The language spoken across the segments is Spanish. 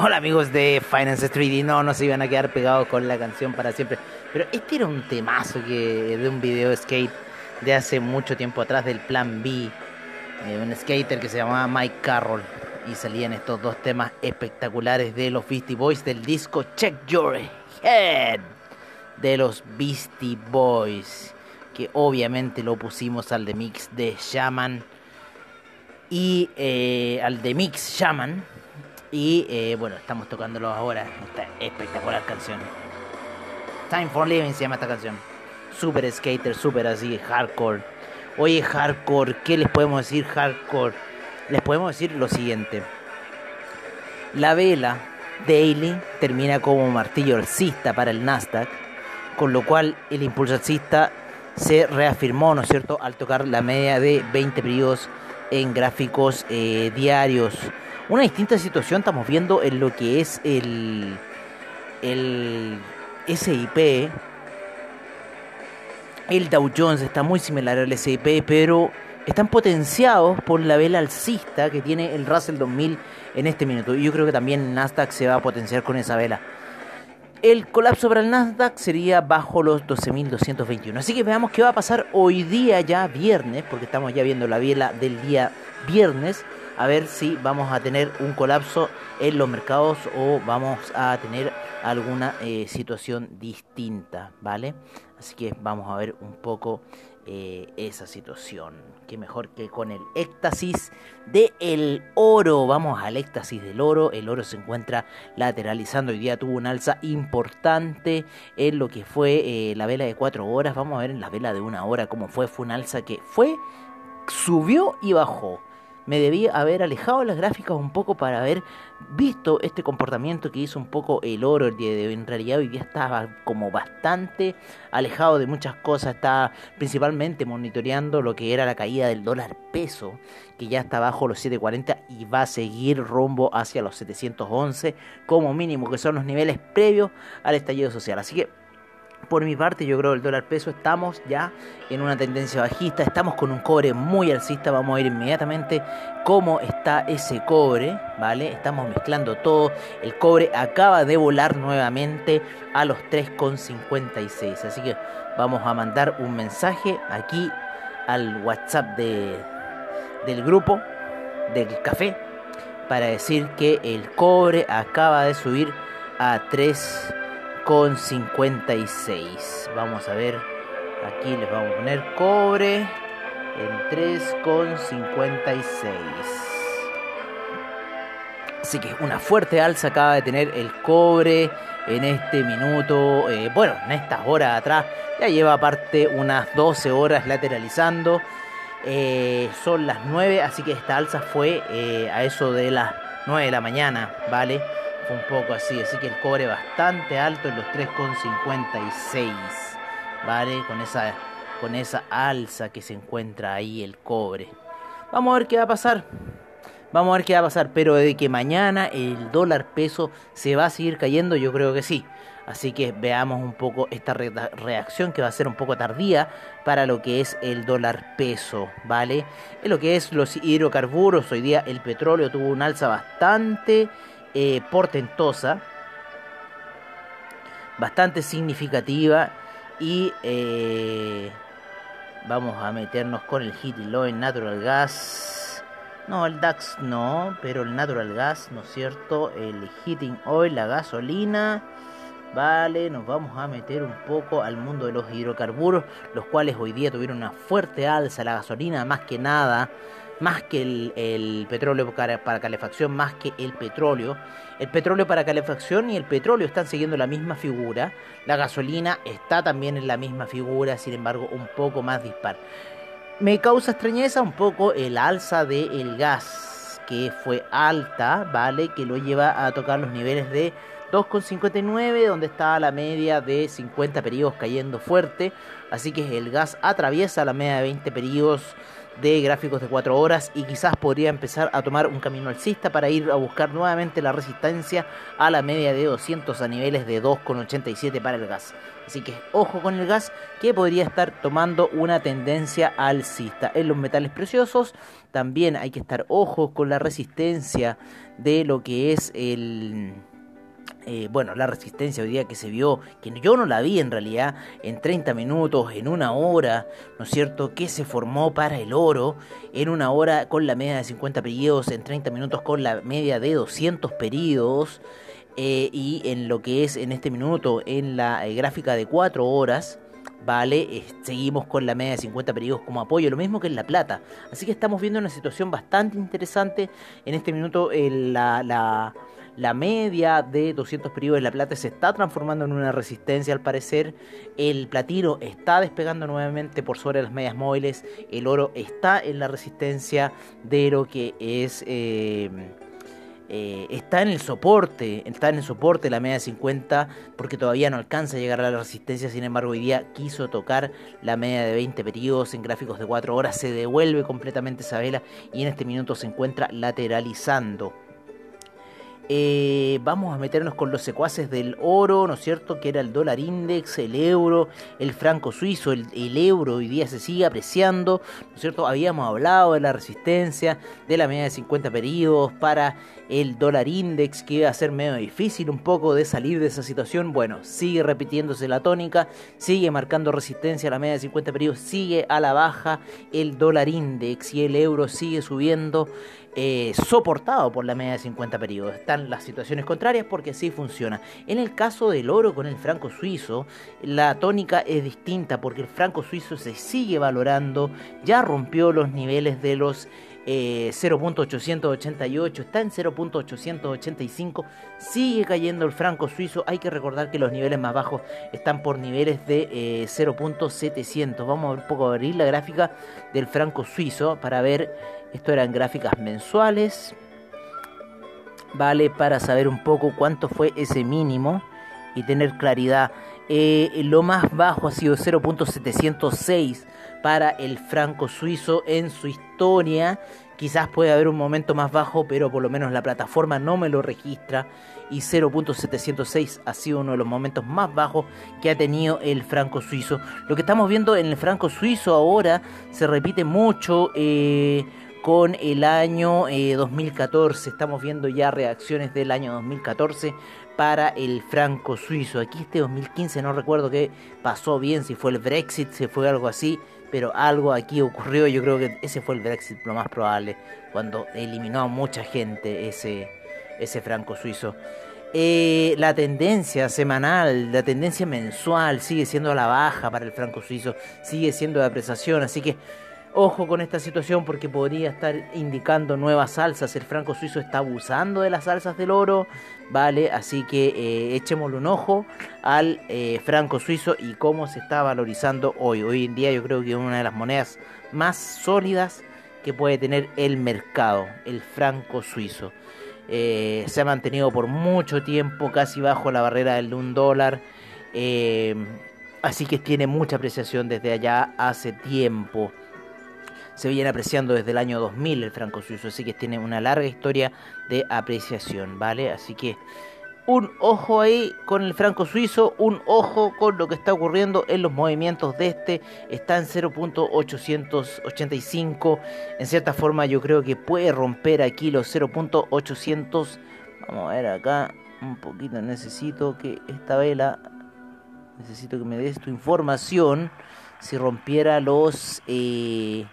Hola amigos de Finance 3D, no, no se iban a quedar pegados con la canción para siempre. Pero este era un temazo que de un video skate de hace mucho tiempo atrás del Plan B. eh, un skater que se llamaba Mike Carroll. Y salían estos dos temas espectaculares de los Beastie Boys del disco Check Your Head de los Beastie Boys. Que obviamente lo pusimos al de mix de Shaman y eh, al de mix Shaman. Y eh, bueno, estamos tocándolo ahora. Esta espectacular canción. Time for Living se llama esta canción. Super skater, super así, hardcore. Oye, hardcore, ¿qué les podemos decir hardcore? Les podemos decir lo siguiente. La vela Daily termina como martillo alcista para el Nasdaq, con lo cual el impulso alcista se reafirmó, ¿no es cierto?, al tocar la media de 20 periodos en gráficos eh, diarios. Una distinta situación estamos viendo en lo que es el, el SIP. El Dow Jones está muy similar al SIP, pero están potenciados por la vela alcista que tiene el Russell 2000 en este minuto. Y yo creo que también Nasdaq se va a potenciar con esa vela. El colapso para el Nasdaq sería bajo los 12.221. Así que veamos qué va a pasar hoy día ya viernes, porque estamos ya viendo la vela del día viernes. A ver si vamos a tener un colapso en los mercados o vamos a tener alguna eh, situación distinta, ¿vale? Así que vamos a ver un poco eh, esa situación. Qué mejor que con el éxtasis del oro. Vamos al éxtasis del oro. El oro se encuentra lateralizando. Hoy día tuvo un alza importante en lo que fue eh, la vela de 4 horas. Vamos a ver en la vela de una hora cómo fue. Fue un alza que fue, subió y bajó me debía haber alejado las gráficas un poco para haber visto este comportamiento que hizo un poco el oro el día de hoy. En realidad hoy día estaba como bastante alejado de muchas cosas, estaba principalmente monitoreando lo que era la caída del dólar peso, que ya está bajo los 7.40 y va a seguir rumbo hacia los 711 como mínimo, que son los niveles previos al estallido social. Así que por mi parte, yo creo que el dólar peso estamos ya en una tendencia bajista, estamos con un cobre muy alcista, vamos a ver inmediatamente cómo está ese cobre, ¿vale? Estamos mezclando todo, el cobre acaba de volar nuevamente a los 3,56, así que vamos a mandar un mensaje aquí al WhatsApp de, del grupo del café para decir que el cobre acaba de subir a 3 con 56 vamos a ver. Aquí les vamos a poner cobre en 3 con 56 así que una fuerte alza acaba de tener el cobre en este minuto eh, bueno en estas horas atrás. Ya lleva aparte unas 12 horas lateralizando. Eh, son las 9 así que esta alza fue eh, a eso de las 9 de la mañana vale un poco así, así que el cobre bastante alto en los 3,56, ¿vale? Con esa, con esa alza que se encuentra ahí el cobre. Vamos a ver qué va a pasar. Vamos a ver qué va a pasar, pero de que mañana el dólar peso se va a seguir cayendo, yo creo que sí. Así que veamos un poco esta re reacción que va a ser un poco tardía para lo que es el dólar peso, ¿vale? En lo que es los hidrocarburos, hoy día el petróleo tuvo un alza bastante eh, portentosa, bastante significativa y eh, vamos a meternos con el hit en natural gas. No, el DAX no, pero el natural gas, ¿no es cierto? El heating oil, la gasolina. Vale, nos vamos a meter un poco al mundo de los hidrocarburos, los cuales hoy día tuvieron una fuerte alza. La gasolina, más que nada, más que el, petróleo para, calefacción, más que el petróleo. El petróleo para calefacción y el petróleo están siguiendo la misma figura. La gasolina está también en la misma figura, sin embargo, un poco más dispar. Me causa extrañeza un poco el alza del gas, que fue alta, ¿vale? Que lo lleva a tocar los niveles de 2,59, donde está la media de 50 periodos cayendo fuerte. Así que el gas atraviesa la media de 20 periodos de gráficos de 4 horas y quizás podría empezar a tomar un camino alcista para ir a buscar nuevamente la resistencia a la media de 200 a niveles de 2,87 para el gas. Así que ojo con el gas que podría estar tomando una tendencia alcista. En los metales preciosos también hay que estar ojos con la resistencia de lo que es el eh, bueno, la resistencia hoy día que se vio, que yo no la vi en realidad, en 30 minutos, en una hora, ¿no es cierto?, que se formó para el oro, en una hora con la media de 50 periodos, en 30 minutos con la media de 200 periodos, eh, y en lo que es en este minuto, en la eh, gráfica de 4 horas, ¿vale? seguimos con la media de 50 periodos como apoyo, lo mismo que en La Plata. Así que estamos viendo una situación bastante interesante. En este minuto la, la, la media de 200 periodos de La Plata se está transformando en una resistencia al parecer. El platino está despegando nuevamente por sobre las medias móviles. El oro está en la resistencia de lo que es... Eh, eh, está en el soporte, está en el soporte la media de 50 porque todavía no alcanza a llegar a la resistencia, sin embargo hoy día quiso tocar la media de 20 periodos en gráficos de 4 horas, se devuelve completamente esa vela y en este minuto se encuentra lateralizando. Eh, vamos a meternos con los secuaces del oro, ¿no es cierto? Que era el dólar index, el euro, el franco suizo, el, euro hoy día se sigue apreciando, ¿no es cierto? Habíamos hablado de la resistencia, de la media de 50 periodos para el dólar index, que iba a ser medio difícil un poco de salir de esa situación. Bueno, sigue repitiéndose la tónica, sigue marcando resistencia a la media de 50 periodos, sigue a la baja el dólar index y el euro sigue subiendo. Eh, soportado por la media de 50 periodos. Están las situaciones contrarias porque así funciona. En el caso del oro con el franco suizo, la tónica es distinta porque el franco suizo se sigue valorando, ya rompió los niveles de los 0.888, eh, está en 0.885, sigue cayendo el franco suizo, hay que recordar que los niveles más bajos están por niveles de 0.700, eh, vamos a ver un poco abrir la gráfica del franco suizo para ver esto eran gráficas mensuales. Vale para saber un poco cuánto fue ese mínimo y tener claridad. Eh, lo más bajo ha sido 0.706 para el franco suizo en su historia. Quizás puede haber un momento más bajo, pero por lo menos la plataforma no me lo registra. Y 0.706 ha sido uno de los momentos más bajos que ha tenido el franco suizo. Lo que estamos viendo en el franco suizo ahora se repite mucho. Eh, con el año 2014. Eh, Estamos viendo ya reacciones del año 2014 para el franco suizo. Aquí este 2015 no recuerdo qué pasó bien, si fue el Brexit, si fue algo así, pero algo aquí ocurrió. Yo creo que ese fue el Brexit lo más probable, cuando eliminó a mucha gente ese, ese franco suizo. Eh, la tendencia semanal, la tendencia mensual sigue siendo a la baja para el franco suizo, sigue siendo de apreciación, así que Ojo con esta situación porque podría estar indicando nuevas salsas. El franco suizo está abusando de las salsas del oro, ¿vale? Así que eh, echémosle un ojo al eh, franco suizo y cómo se está valorizando hoy. Hoy en día yo creo que es una de las monedas más sólidas que puede tener el mercado, el franco suizo. Eh, se ha mantenido por mucho tiempo casi bajo la barrera del un dólar. así que tiene mucha apreciación desde allá hace tiempo se viene apreciando desde el año 2000 el franco suizo, así que tiene una larga historia de apreciación, ¿vale? Así que un ojo ahí con el franco suizo, un ojo con lo que está ocurriendo en los movimientos de este, está en 0.885, en cierta forma yo creo que puede romper aquí los 0.800, vamos a ver acá, un poquito necesito que esta vela, necesito que me des tu información, si rompiera los... Eh,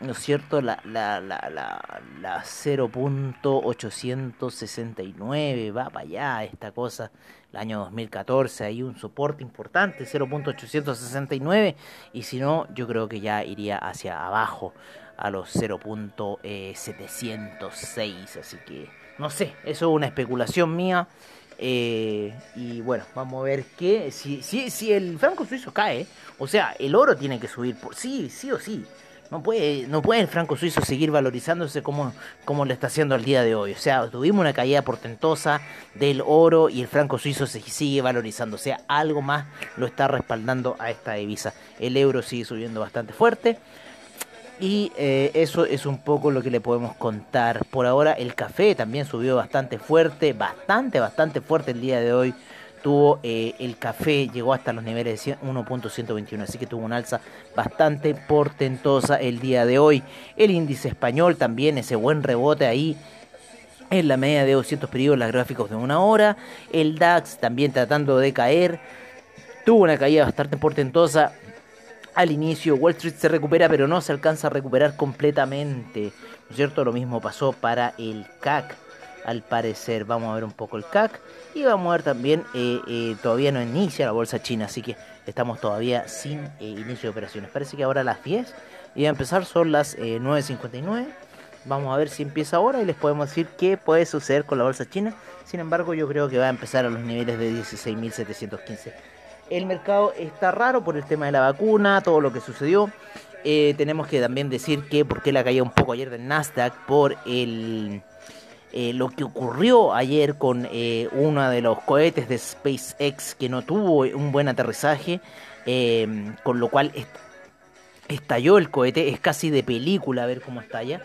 ¿no es cierto? La, la, la, la, la 0.869 va para allá esta cosa. El año 2014 hay un soporte importante, 0.869, y si no, yo creo que ya iría hacia abajo a los 0.706. Así que no sé, eso es una especulación mía. Eh, y bueno, vamos a ver qué. Si, si, si el franco suizo cae, o sea, el oro tiene que subir por sí, sí o sí. No puede, no puede el franco suizo seguir valorizándose como, como lo está haciendo al día de hoy. O sea, tuvimos una caída portentosa del oro y el franco suizo se sigue valorizando. O sea, algo más lo está respaldando a esta divisa. El euro sigue subiendo bastante fuerte. Y eh, eso es un poco lo que le podemos contar. Por ahora el café también subió bastante fuerte, bastante, bastante fuerte el día de hoy tuvo eh, el café, llegó hasta los niveles de 1.121, así que tuvo una alza bastante portentosa el día de hoy. El índice español también, ese buen rebote ahí en la media de 200 periodos, las gráficos de una hora. El DAX también tratando de caer, tuvo una caída bastante portentosa. Al inicio Wall Street se recupera, pero no se alcanza a recuperar completamente. ¿No es cierto? Lo mismo pasó para el CAC al parecer. Vamos a ver un poco el CAC y vamos a ver también, eh, eh, todavía no inicia la bolsa china, así que estamos todavía sin eh, inicio de operaciones. Parece que ahora a las 10 y a empezar son las 9.59. Vamos a ver si empieza ahora y les podemos decir qué puede suceder con la bolsa china. Sin embargo, yo creo que va a empezar a los niveles de 16.715. El mercado está raro por el tema de la vacuna, todo lo que sucedió. tenemos que también decir que por qué la caída un poco ayer del Nasdaq por el eh, lo que ocurrió ayer con eh, uno de los cohetes de SpaceX que no tuvo un buen aterrizaje, em, con lo cual estalló el cohete, es casi de película ver cómo estalla.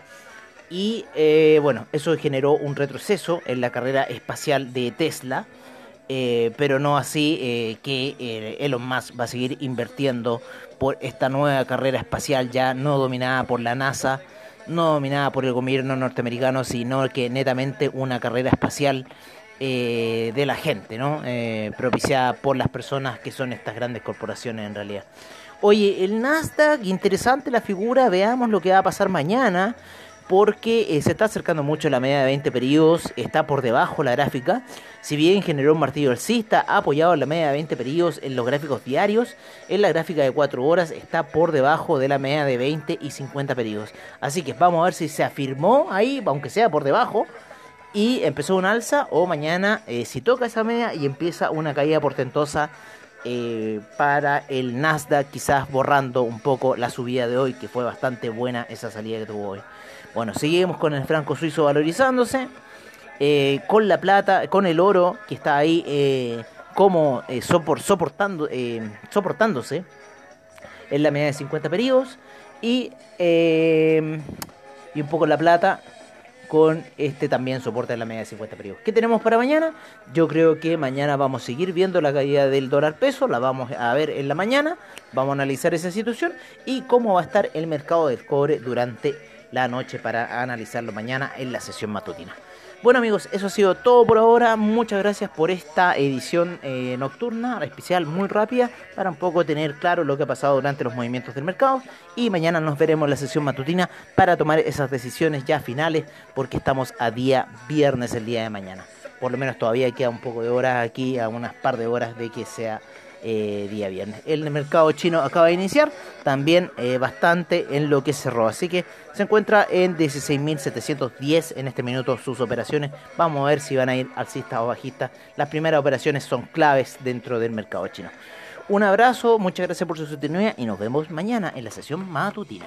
Y eh, bueno, eso generó un retroceso en la carrera espacial de Tesla. pero no así que Elon Musk va a seguir invirtiendo por esta nueva carrera espacial ya no dominada por la NASA, no dominada por el gobierno norteamericano, sino que netamente una carrera espacial eh, de la gente, ¿no? Eh, propiciada por las personas que son estas grandes corporaciones en realidad. Oye, el Nasdaq, interesante la figura, veamos lo que va a pasar mañana porque eh, se está acercando mucho la media de 20 periodos, está por debajo la gráfica. Si bien generó un martillo alcista, ha apoyado la media de 20 periodos en los gráficos diarios, en la gráfica de 4 horas está por debajo de la media de 20 y 50 periodos. Así que vamos a ver si se afirmó ahí, aunque sea por debajo, y empezó un alza, o mañana eh, si toca esa media y empieza una caída portentosa. Eh, para el Nasdaq, quizás borrando un poco la subida de hoy, que fue bastante buena esa salida que tuvo hoy. Bueno, seguimos con el franco suizo valorizándose, eh, con la plata, con el oro que está ahí eh, como eh, soportando, soportándose en la media de 50 periodos y, y un poco la plata con este también soporte en la media de 50 periodos. ¿Qué tenemos para mañana? Yo creo que mañana vamos a seguir viendo la caída del dólar peso, la vamos a ver en la mañana, vamos a analizar esa situación y cómo va a estar el mercado del cobre durante la noche para analizarlo mañana en la sesión matutina. Bueno amigos, eso ha sido todo por ahora. Muchas gracias por esta edición eh, nocturna, especial muy rápida, para un poco tener claro lo que ha pasado durante los movimientos del mercado. Y mañana nos veremos en la sesión matutina para tomar esas decisiones ya finales, porque estamos a día viernes el día de mañana. Por lo menos todavía queda un poco de horas aquí, a unas par de horas de que sea eh, día viernes. El mercado chino acaba de iniciar también eh, bastante en lo que cerró. Así que se encuentra en 16.710 en este minuto sus operaciones. Vamos a ver si van a ir alcistas o bajistas. Las primeras operaciones son claves dentro del mercado chino. Un abrazo, muchas gracias por su sostenida y nos vemos mañana en la sesión matutina.